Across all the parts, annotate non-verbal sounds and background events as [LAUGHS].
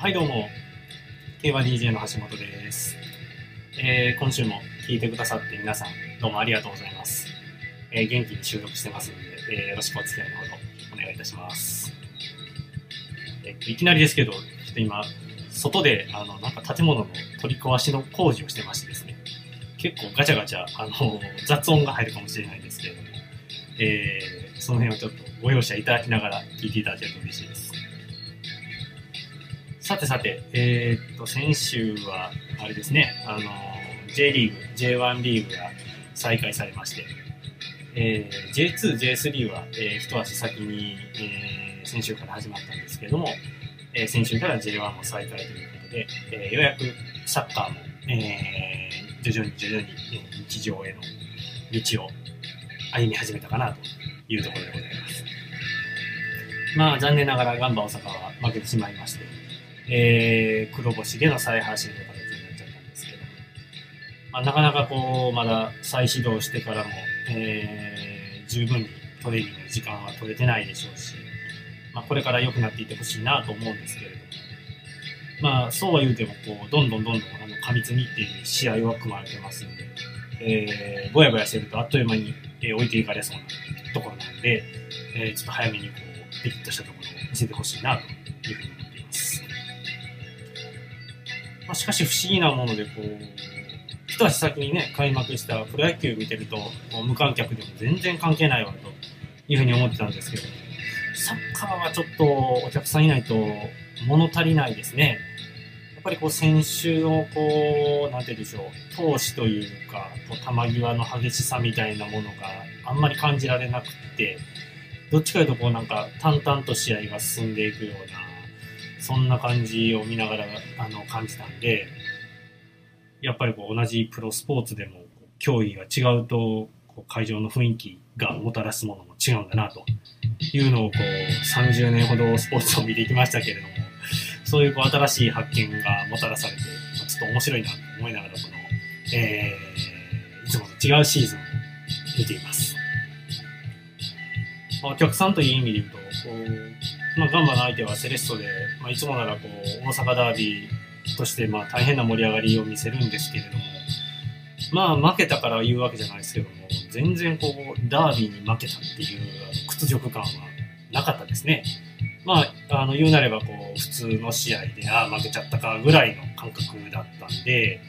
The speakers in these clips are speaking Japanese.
はいどうも、競馬 DJ の橋本です。えー今週も聞いてくださって皆さんどうもありがとうございます。えー元気に収録してますので、えーよろしくお付き合いのほどお願いいたします。えっといきなりですけど、ちょっと今、外であのなんか建物の取り壊しの工事をしてましてですね、結構ガチャガチャあの雑音が入るかもしれないですけれども、えーその辺をちょっとご容赦いただきながら聞いていただけると嬉しいです。さてさて、えーっと、先週は、あれですね、あの、J リーグ、J1 リーグが再開されまして、えー J2、J3 は、えー一足先に、えー先週から始まったんですけれども、えー先週から J1 も再開ということで、えーようやくサッカーも、えー徐々に徐々にえー日常への道を歩み始めたかなというところでございます。まあ、残念ながらガンバ大阪は負けてしまいまして、えー黒星での再発進という形になっちゃったんですけど、まあ、なかなかこう、まだ再始動してからも、えー十分にトレーニングの時間は取れてないでしょうし、まあ、これから良くなっていってほしいなと思うんですけれども、まあ、そうは言うても、こう、どんどんどんどんあの過密日程で試合は組まれてますんで、えーぼやぼやしてるとあっという間に、えー置いていかれそうなところなんで、えーちょっと早めにこう、ピリッとしたところを見せてほしいなというふうに。まあ、しかし不思議なもので、こう、一足先にね、開幕したプロ野球見てると、無観客でも全然関係ないわというふうに思ってたんですけど、サッカーはちょっとお客さんいないと物足りないですね。やっぱりこう選手のこう、なんて言うでしょう、闘志というか、こう球際の激しさみたいなものがあんまり感じられなくって、どっちかというとこうなんか淡々と試合が進んでいくような、そんな感じを見ながらあの感じたんで、やっぱりこう同じプロスポーツでもこう競技が違うとこう会場の雰囲気がもたらすものも違うんだなというのをこう30年ほどスポーツを見てきましたけれども、そういうこう新しい発見がもたらされて、ちょっと面白いなと思いながらこの、えー、いつもと違うシーズンを見ています。お客さんという意味で言うと、こうまあ、ガンバの相手はセレッソで、まあ、いつもならこう大阪ダービーとしてまあ大変な盛り上がりを見せるんですけれども、まあ負けたから言うわけじゃないですけども、全然こうダービーに負けたっていう屈辱感はなかったですね。まあ、あの言うなればこう普通の試合で、ああ、負けちゃったかぐらいの感覚だったんで、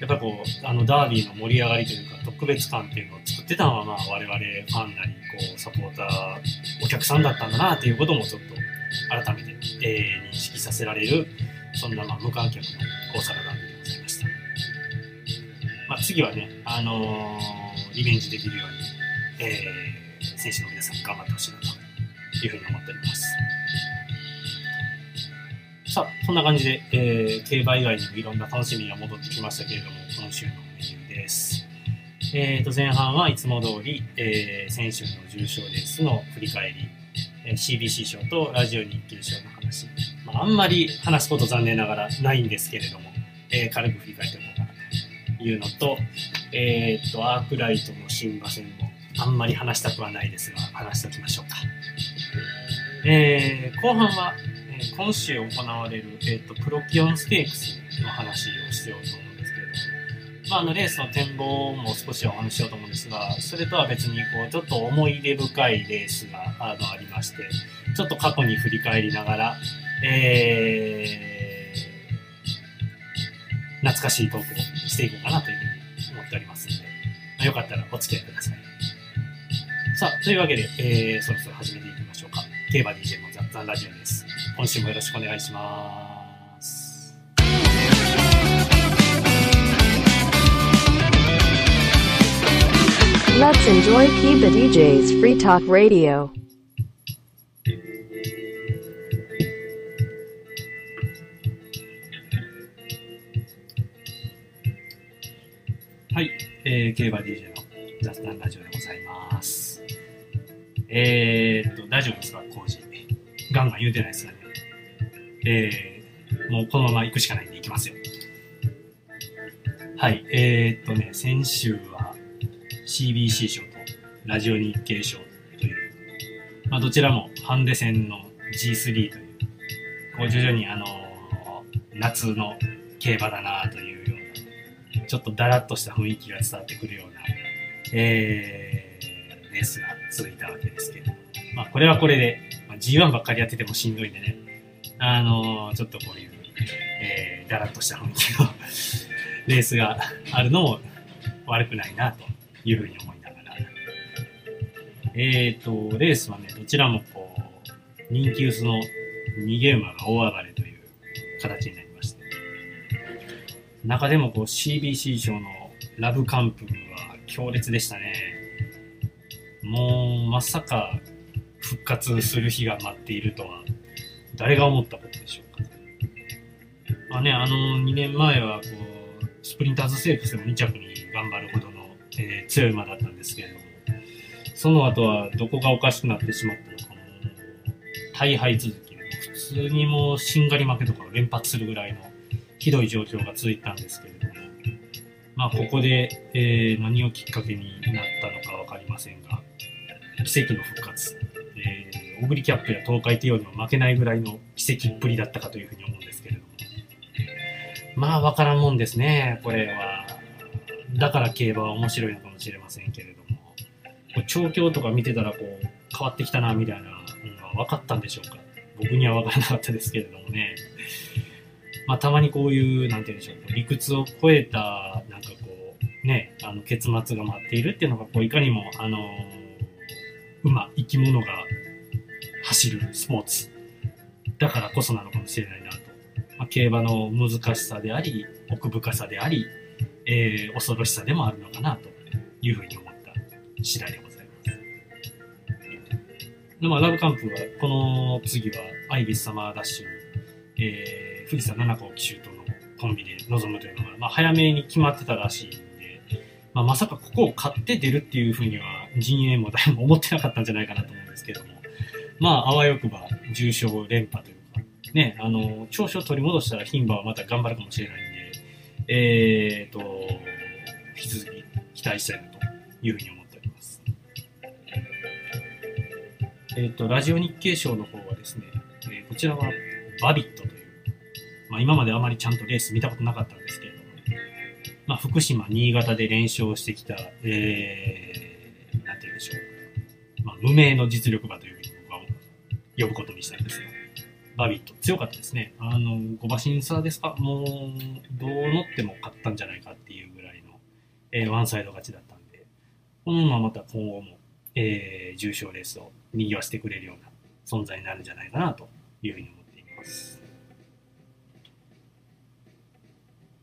やっぱこう、あのダービーの盛り上がりというか特別感っていうのをってたのは、まあ我々ファンなり、こう、サポーター、お客さんだったんだなっていうこともちょっと改めて、えー認識させられる、そんなまあ無観客の大阪ダービーでございました。まあ次はね、あのーリベンジできるように、えー選手の皆さん頑張ってほしいなというふうに思っております。さあ、そんな感じで、えー競馬以外にもいろんな楽しみが戻ってきましたけれども、今週のメニューです。えー、と前半はいつも通り、えー先週の重賞レースの振り返り、えー CBC 賞とラジオ日経賞の話、まあ、あんまり話すこと残念ながらないんですけれども、えー軽く振り返っておこうかなというのと、えー、とアークライトの新馬戦もあんまり話したくはないですが、話しておきましょうか。えー後半は、えー今週行われる、えー、とプロキオンステークスの話をしようと思うんです、まあ、あのレースの展望も少しお話ししようと思うんですが、それとは別にこうちょっと思い出深いレースがあのありまして、ちょっと過去に振り返りながら、えー懐かしいトークをしていこうかなというふうに思っておりますので、まあよかったらお付き合いください。さあ、というわけで、えーそろそろ始めていきましょうか。競馬 DJ の雑談ラジオです。今週もよろしくお願いします。Let's enjoy Kiba DJ's Free Talk Radio. はい、えー、競馬 DJ の雑談ラジオでございます。えー、っと、大丈夫ですか？工事。ガンガン言うてないですかね。えー、もうこのまま行くしかないんで行きますよ。はい、えー、っとね、先週は CBC 賞とラジオ日経賞という、まあ、どちらもハンデ戦の G3 というこう徐々にあの夏の競馬だなというような、ちょっとだらっとした雰囲気が伝わってくるような、えー、レースが続いたわけですけど、まあこれはこれで、まあ、G1 ばっかりやっててもしんどいんでね、あのちょっとこういう、えー、だらっとした雰囲気の [LAUGHS] レースがあるのも悪くないなというふうに思いながら、えっ、ー、と、レースはね、どちらもこう、人気薄の逃げ馬が大暴れという形になりまして、中でもこう CBC 賞のラブカンプは強烈でしたね。もう、まさか復活する日が待っているとは、誰が思ったことでしょうか。まあね、あの、2年前はこう、スプリンターズセークスでも2着に頑張るほどの、えー、強い馬だったんですけれども、その後はどこがおかしくなってしまったのかな。大敗続き、普通にもうしんがり負けとかを連発するぐらいのひどい状況が続いたんですけれども、まあここで、えー、何をきっかけになったのかわかりませんが、奇跡の復活。えー、オグリキャップや東海帝王にも負けないぐらいの奇跡っぷりだったかというふうに思うんですけれども。まあわからんもんですね、これは。だから競馬は面白いのかもしれませんけれども。調教とか見てたらこう変わってきたなみたいなのが分かったんでしょうか？僕には分からなかったですけれどもね。まあたまにこういう、なんて言うんでしょう、理屈を超えた、なんかこう、ね、あの結末が待っているっていうのが、こういかにも、あの馬、生き物が走るスポーツ。だからこそなのかもしれないなと。まあ、競馬の難しさであり、奥深さであり、えー、恐ろしさでもあるのかなというふうに思った次第でございます。でまあ、ラブカンプは、この次は、アイビスサマーダッシュに、えー、富士山七子騎手とのコンビで臨むというのが、まあ、早めに決まってたらしいんで、まあ、まさかここを買って出るっていうふうには、陣営も誰も思ってなかったんじゃないかなと思うんですけども、まあ、あわよくば重賞連覇というか、ね、あの、調子を取り戻したら牝馬はまた頑張るかもしれないんで、えーと、引き続き期待したいなというふうに思っております。え、ー、と、ラジオ日経賞の方はですね、えー、こちらはバビットという、まあ、今まであまりちゃんとレース見たことなかったんですけれども、まあ、福島、新潟で連勝してきた、えー、なんて言うんでしょう、まあ、無名の実力馬というふうに僕は呼ぶことにしたいです、バビット、強かったですね。あの、5馬審査ですか？もう、どう乗っても勝ったんじゃないかっていうぐらいの、えー、ワンサイド勝ちだったんで、このまままた今後も、えー、重賞レースを賑わしてくれるような存在になるんじゃないかなというふうに思っています。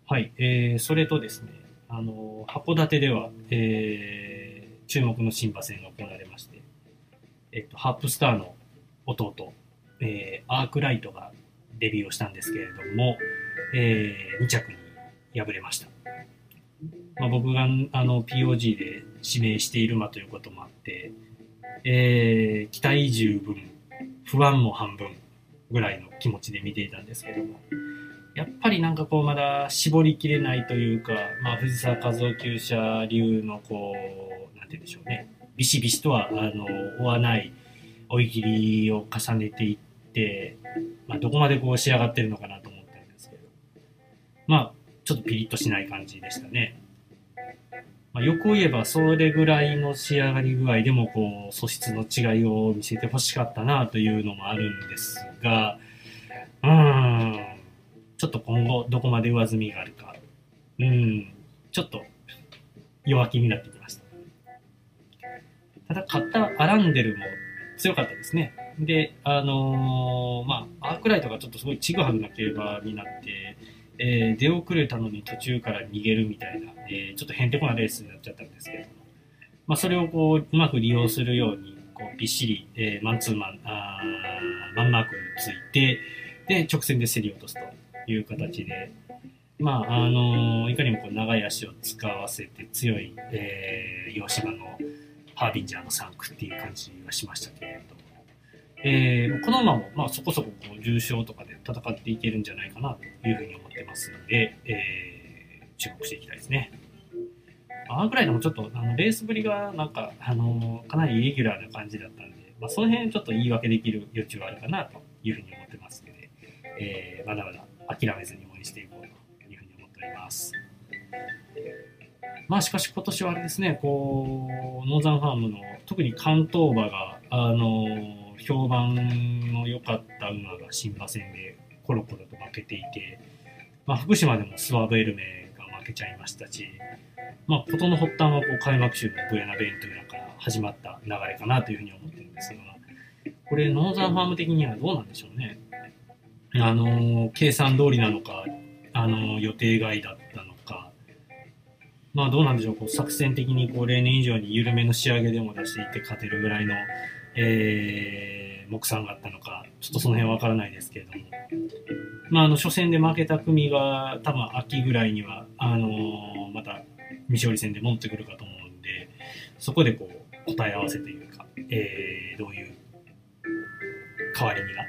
はい、えー、それとですね、あの、函館では、えー、注目の新馬戦が行われまして、えっと、ハープスターの弟、えー、アークライトがデビューをしたんですけれども、えー、2着に敗れました。まあ、僕があの POG で指名している馬ということもあって、えー、期待十分、不安も半分ぐらいの気持ちで見ていたんですけども、やっぱりなんかこうまだ絞りきれないというか、まあ、藤沢和夫厩舎流のこう、なんて言うんでしょうね、ビシビシとはあの追わない追い切りを重ねていって、、まあ、どこまでこう仕上がってるのかなと思ったんですけど、まあ、ちょっとピリッとしない感じでしたね。まあ、よく言えば、それぐらいの仕上がり具合でも、こう、素質の違いを見せてほしかったなというのもあるんですが、うーん、ちょっと今後、どこまで上積みがあるか、うん、ちょっと弱気になってきました。ただ、勝ったアランデルも強かったですね。で、あのー、まあ、アークライトがちょっとすごいちぐはぐな競馬になって、えー、出遅れたのに途中から逃げるみたいな、えー、ちょっとへんてこなレースになっちゃったんですけれども、まあ、それをこう、うまく利用するように、こう、びっしり、えー、マンツーマン、あマンマークについて、で、直線で競り落とすという形で、まあ、あのー、いかにもこう長い足を使わせて強い、えー、洋芝のハービンジャーの3区っていう感じがしましたけれど、えー、この馬も、まあ、そこそここう重賞とかで戦っていけるんじゃないかなというふうに思ってますので、えー、注目していきたいですね。あぐらいでもちょっとあのレースぶりがなんか、あのかなりイレギュラーな感じだったんで、まあ、その辺ちょっと言い訳できる余地はあるかなというふうに思ってますので、えーまだまだ諦めずに応援していこうというふうに思っております。まあしかし今年はあれですね、こう、ノーザンファームの特に関東馬が、あの、評判の良かった馬が新馬戦でコロコロと負けていて、まあ福島でもスワブエルメが負けちゃいましたし、まあ事の発端はこう開幕週のブエナベントゥーラから始まった流れかなというふうに思ってるんですが、これノーザンファーム的にはどうなんでしょうね。あの、計算通りなのか、あの、予定外だったのか、まあどうなんでしょう、こう作戦的にこう例年以上に緩めの仕上げでも出していって勝てるぐらいの、えー、目算があったのか、ちょっとその辺はわからないですけれども、まああの初戦で負けた組が多分秋ぐらいには、あのーまた未勝利戦で戻ってくるかと思うんで、そこでこう答え合わせというか、えー、どういう変わり身が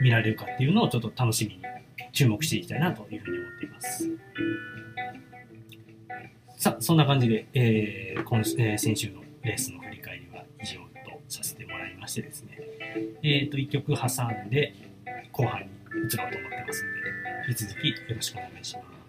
見られるかっていうのをちょっと楽しみに注目していきたいなというふうに思っています。さあ、そんな感じで、えー今えー先週のレースのさせてもらいましてですね、えっ、と、1曲挟んで後半に移ろうと思ってますので、引き続きよろしくお願いします。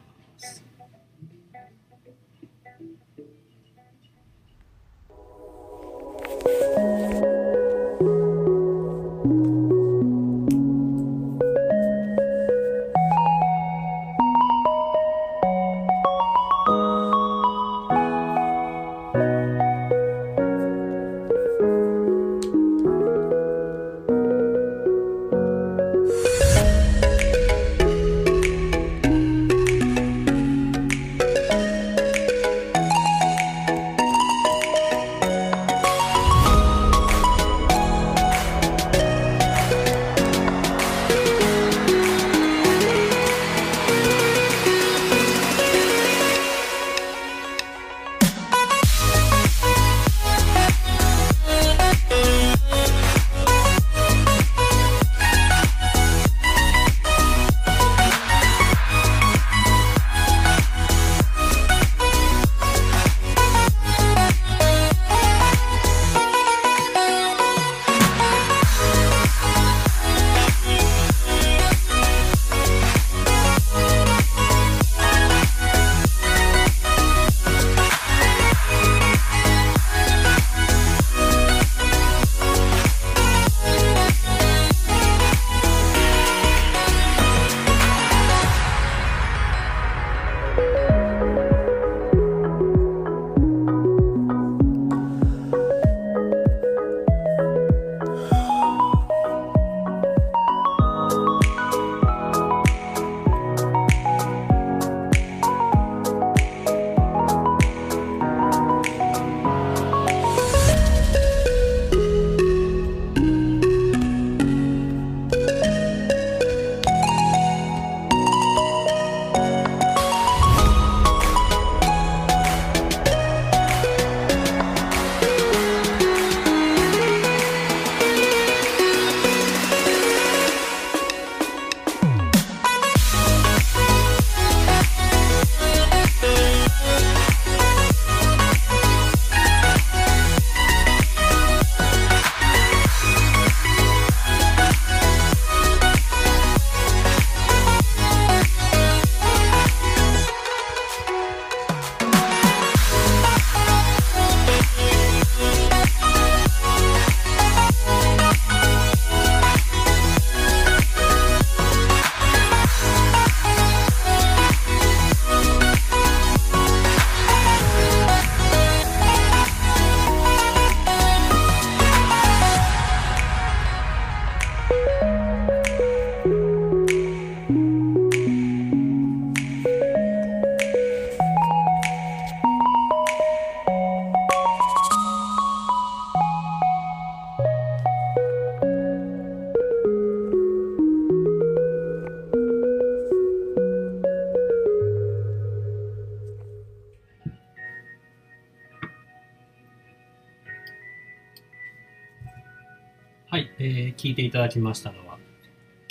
だきましたのは、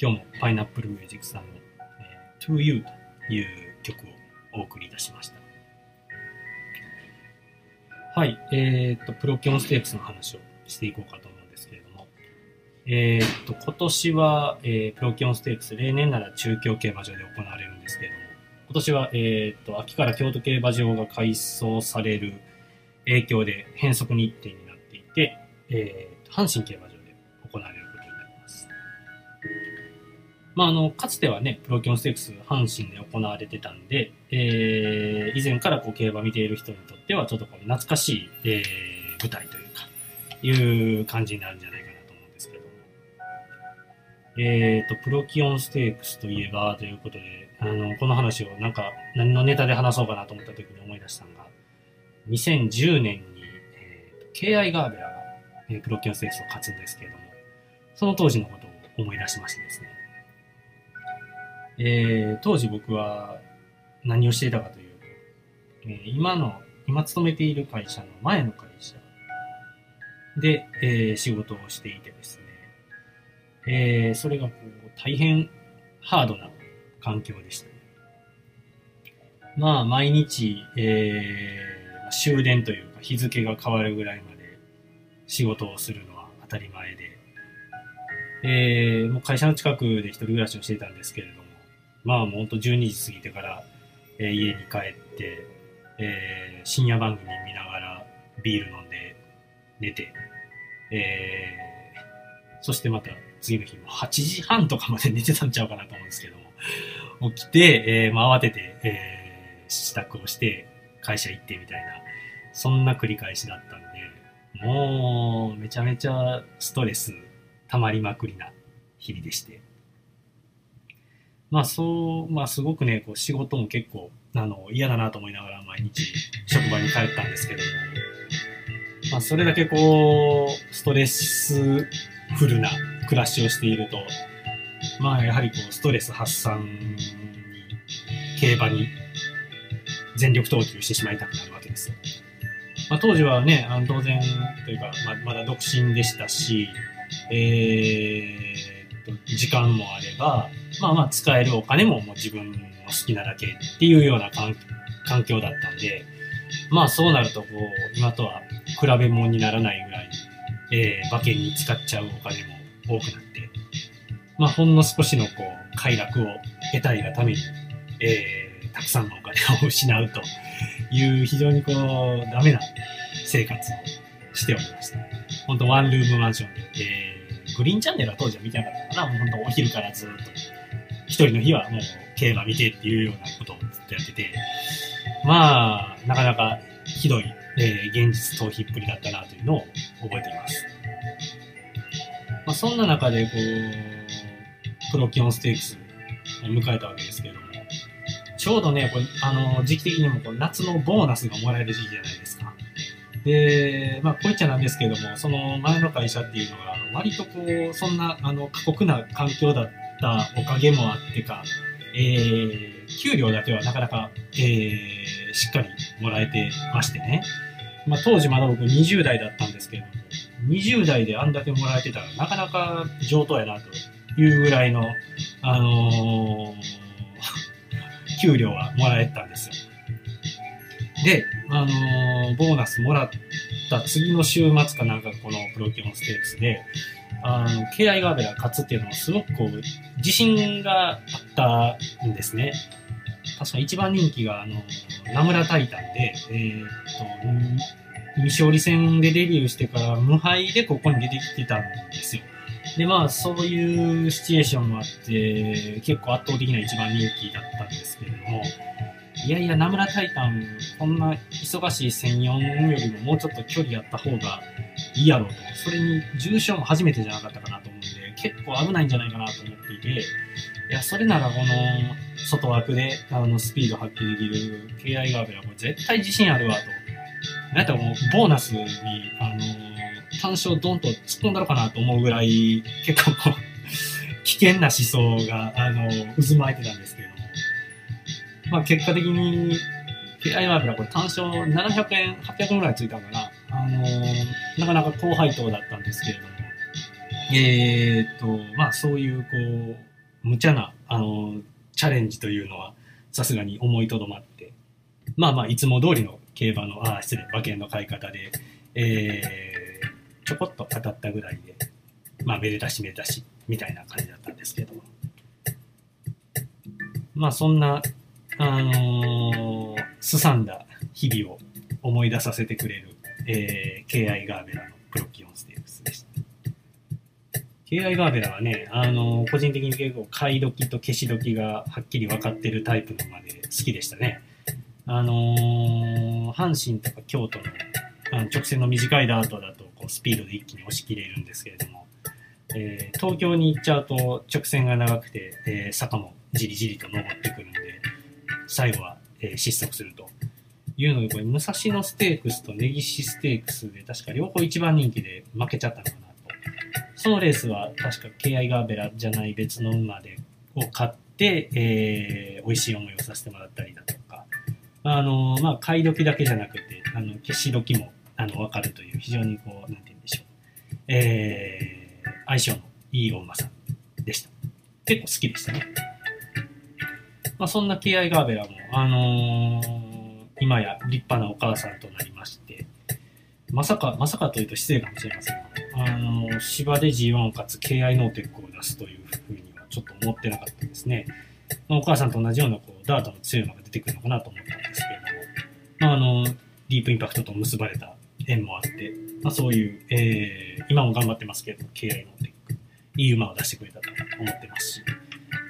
今日もパイナップルミュージックさんの、えー To You という曲をお送りいたしました。はい、えー、と、プロキョンステークスの話をしていこうかと思うんですけれども、えーっと、今年は、えープロキオンステークス、例年なら中京競馬場で行われるんですけれども、今年は、えーっと、秋から京都競馬場が改装される影響で変則日程になっていて、えー阪神競馬場で行われる。まあ、あの、かつてはね、プロキオンステークス、阪神で行われてたんで、えー以前からこう競馬見ている人にとっては、ちょっとこう懐かしい、えー舞台というか、いう感じになるんじゃないかなと思うんですけども。えっ、と、プロキオンステークスといえば、ということで、あの、この話をなんか、何のネタで話そうかなと思った時に思い出したのが、2010年に、えーと、KI ガーベラが、えープロキオンステークスを勝つんですけれども、その当時のことを思い出しましてですね。えー当時僕は何をしていたかというと、えー今の、今勤めている会社の前の会社で、えー仕事をしていてですね、えーそれがこう大変ハードな環境でしたね。まあ、毎日、えー終電というか日付が変わるぐらいまで仕事をするのは当たり前で、えーもう会社の近くで一人暮らしをしていたんですけれど、まあもうほんと12時過ぎてから、えー家に帰って、えー深夜番組見ながらビール飲んで寝て、えーそしてまた次の日も8時半とかまで寝てたんちゃうかなと思うんですけども、起きて、えーまあ、慌てて、えー支度をして会社行ってみたいな、そんな繰り返しだったんで、もうめちゃめちゃストレス溜まりまくりな日々でして。まあそう、まあすごくね、こう仕事も結構、あの、嫌だなと思いながら毎日 [LAUGHS] 職場に帰ったんですけども、まあそれだけこう、ストレスフルな暮らしをしていると、まあやはりこう、ストレス発散に、競馬に全力投球してしまいたくなるわけですよ。まあ当時はね、あの当然というか、ままだ独身でしたし、えーっと、時間もあれば、まあまあ使えるお金ももう自分の好きなだけっていうような環境だったんで、まあそうなるとこう、今とは比べ物にならないぐらい、えー馬券に使っちゃうお金も多くなって、まあほんの少しのこう、快楽を得たいがために、えーたくさんのお金を失うという非常にこう、ダメな生活をしておりました。本当ワンルームマンションで、えーグリーンチャンネルは当時は見てなかったかな。もう本当お昼からずっと、一人の日はもう競馬見てっていうようなことをずっとやってて、まあ、なかなかひどい、えー現実逃避っぷりだったなというのを覚えています。まあ、そんな中で、こう、プロキオンステークスを迎えたわけですけれども、ちょうどね、これ、あの、時期的にもこう夏のボーナスがもらえる時期じゃないですか。で、まあ、こう言っちゃなんですけども、その前の会社っていうのが、割とこう、そんな、あの、過酷な環境だったおかげもあってか、えー、給料だけはなかなか、えー、しっかりもらえてましてね。まあ、当時まだ僕20代だったんですけれども、20代であんだけもらえてたらなかなか上等やなというぐらいの、あのー給料はもらえたんですよ。で、あのーボーナスもらった次の週末かなんかこのプロキオンステークスで、あの、KI ガーベラ勝つっていうのはすごくこう、自信があったんですね。確か一番人気が、あの、名村タイタンで、えーっと、ん未勝利戦でデビューしてから無敗でここに出てきてたんですよ。で、まあ、そういうシチュエーションもあって、結構圧倒的な一番人気だったんですけれども、いやいや、名村タイタン、こんな忙しい1004よりももうちょっと距離やった方がいいやろうと。それに重賞も初めてじゃなかったかなと思うんで、結構危ないんじゃないかなと思っていて、いや、それならこの外枠であのスピード発揮できる KI ガーベラ、これ絶対自信あるわと。なんやったらもうボーナスに、あの単勝ドンと突っ込んだのかなと思うぐらい、結構こう、危険な思想が、あの渦巻いてたんですけど。まあ結果的に、KI ワークがこれ単勝700円、800円ぐらいついたかな。あのなかなか高配当だったんですけれども。えーっと、まあそういうこう、無茶な、あのチャレンジというのは、さすがに思いとどまって、まあまあいつも通りの競馬の、ああ、失礼、馬券の買い方で、えー、ちょこっと当たったぐらいで、まあ、めでたしめでたし、みたいな感じだったんですけど。まあ、そんな、あのーすさんだ日々を思い出させてくれる、えー、KI ガーベラのプロキオンステークスでした。KI ガーベラはね、あのー個人的に結構買い時と消し時がはっきり分かってるタイプの馬で好きでしたね。あのー阪神とか京都のあの直線の短いダートだとこうスピードで一気に押し切れるんですけれども、えー東京に行っちゃうと直線が長くて、えー坂もじりじりと登ってくるんで、最後は、えー失速するというので、これ、武蔵野ステークスと根岸ステークスで、確か両方一番人気で負けちゃったのかなと。そのレースは確か KI ガーベラじゃない別の馬でを買って、えー美味しい思いをさせてもらったりだとか、あのまあ、買い時だけじゃなくて、あの消し時もあの分かるという、非常にこう、なんて言うんでしょう、えー相性のいいお馬さんでした。結構好きでしたね。まあ、そんな KI ガーベラも、あのー今や立派なお母さんとなりまして、まさか、まさかというと失礼かもしれませんが、あのー芝で G1 を勝つ KI ノーテックを出すというふうにはちょっと思ってなかったですね。まあ、お母さんと同じようなこうダートの強い馬が出てくるのかなと思ったんですけれども、まあ、あの、ディープインパクトと結ばれた縁もあって、まあ、そういう、えー今も頑張ってますけども、KI ノーテック、いい馬を出してくれたと思ってますし、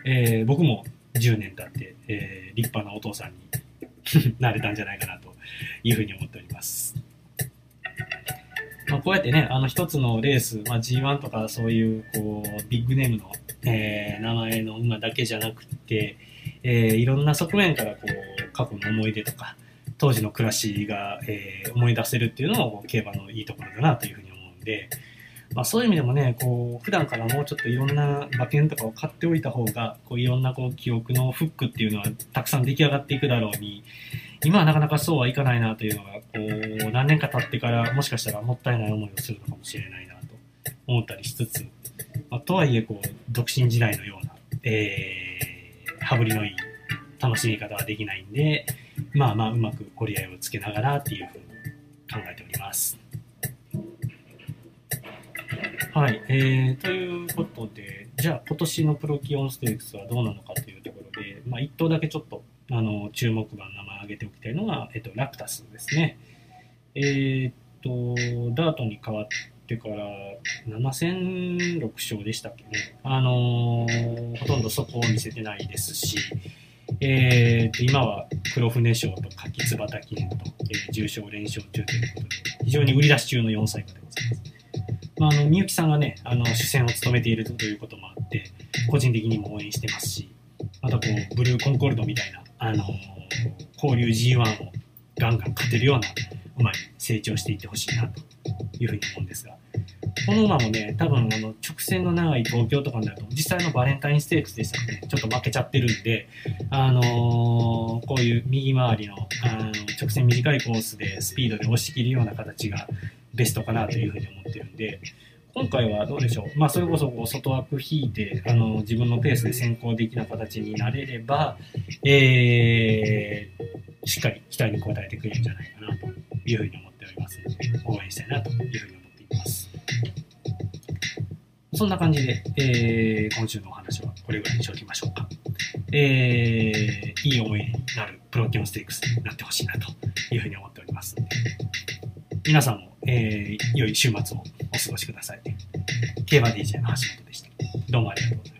えー僕も10年経って、えー立派なお父さんに [LAUGHS] なれたんじゃないかなというふうに思っております。まあ、こうやってね、あの一つのレース、まあ、G1 とかそういうこうビッグネームの、えー名前の馬だけじゃなくて、えーいろんな側面からこう過去の思い出とか当時の暮らしが、えー思い出せるっていうのも競馬のいいところだなというふうに思うんで、まあ、そういう意味でもねこう普段からもうちょっといろんな馬券とかを買っておいた方がこういろんなこう記憶のフックっていうのはたくさん出来上がっていくだろうに今はなかなかそうはいかないなというのがこう何年か経ってからもしかしたらもったいない思いをするのかもしれないなと思ったりしつつ、まあ、とはいえこう独身時代のような、えー、羽振りのいい楽しみ方はできないんでまあまあうまく折り合いをつけながらっていうふうに考えております。はい、えー、ということで、じゃあ今年のプロキオンステークスはどうなのかというところで、まあ、1頭だけちょっとあの注目馬の名前を挙げておきたいのが、えっと、ラクタスですね。えーっと、ダートに変わってから7戦6勝でしたっけね。あのーほとんどそこを見せてないですし、えーっと今は黒船賞と柿つばた記念と、えー重賞連勝中ということで、非常に売り出し中の4歳馬でございます。まあ、あの、みゆきさんがね、あの、主戦を務めているということもあって、個人的にも応援してますし、またこう、ブルーコンコルドみたいな、あのー交流 G1 をガンガン勝てるような馬に成長していってほしいなというふうに思うんですが、この馬もね、多分あの直線の長い東京とかになると、実際のバレンタインステークスでしたらね、ちょっと負けちゃってるんで、あのーこういう右回りのあの直線短いコースでスピードで押し切るような形がベストかなというふうに思ってるんで、今回はどうでしょう、まあ、それこそこう外枠引いてあの自分のペースで先行できな形になれれば、えーしっかり期待に応えてくれるんじゃないかなというふうに思っておりますので、応援したいなというふうに思っています。そんな感じで、えー今週のお話はこれぐらいにしておきましょうか。えーいい思いになるプロキオンステークスになってほしいなというふうに思っております、皆さんも、えー良い週末をお過ごしください。競馬 DJ の橋本でした。どうもありがとうございました。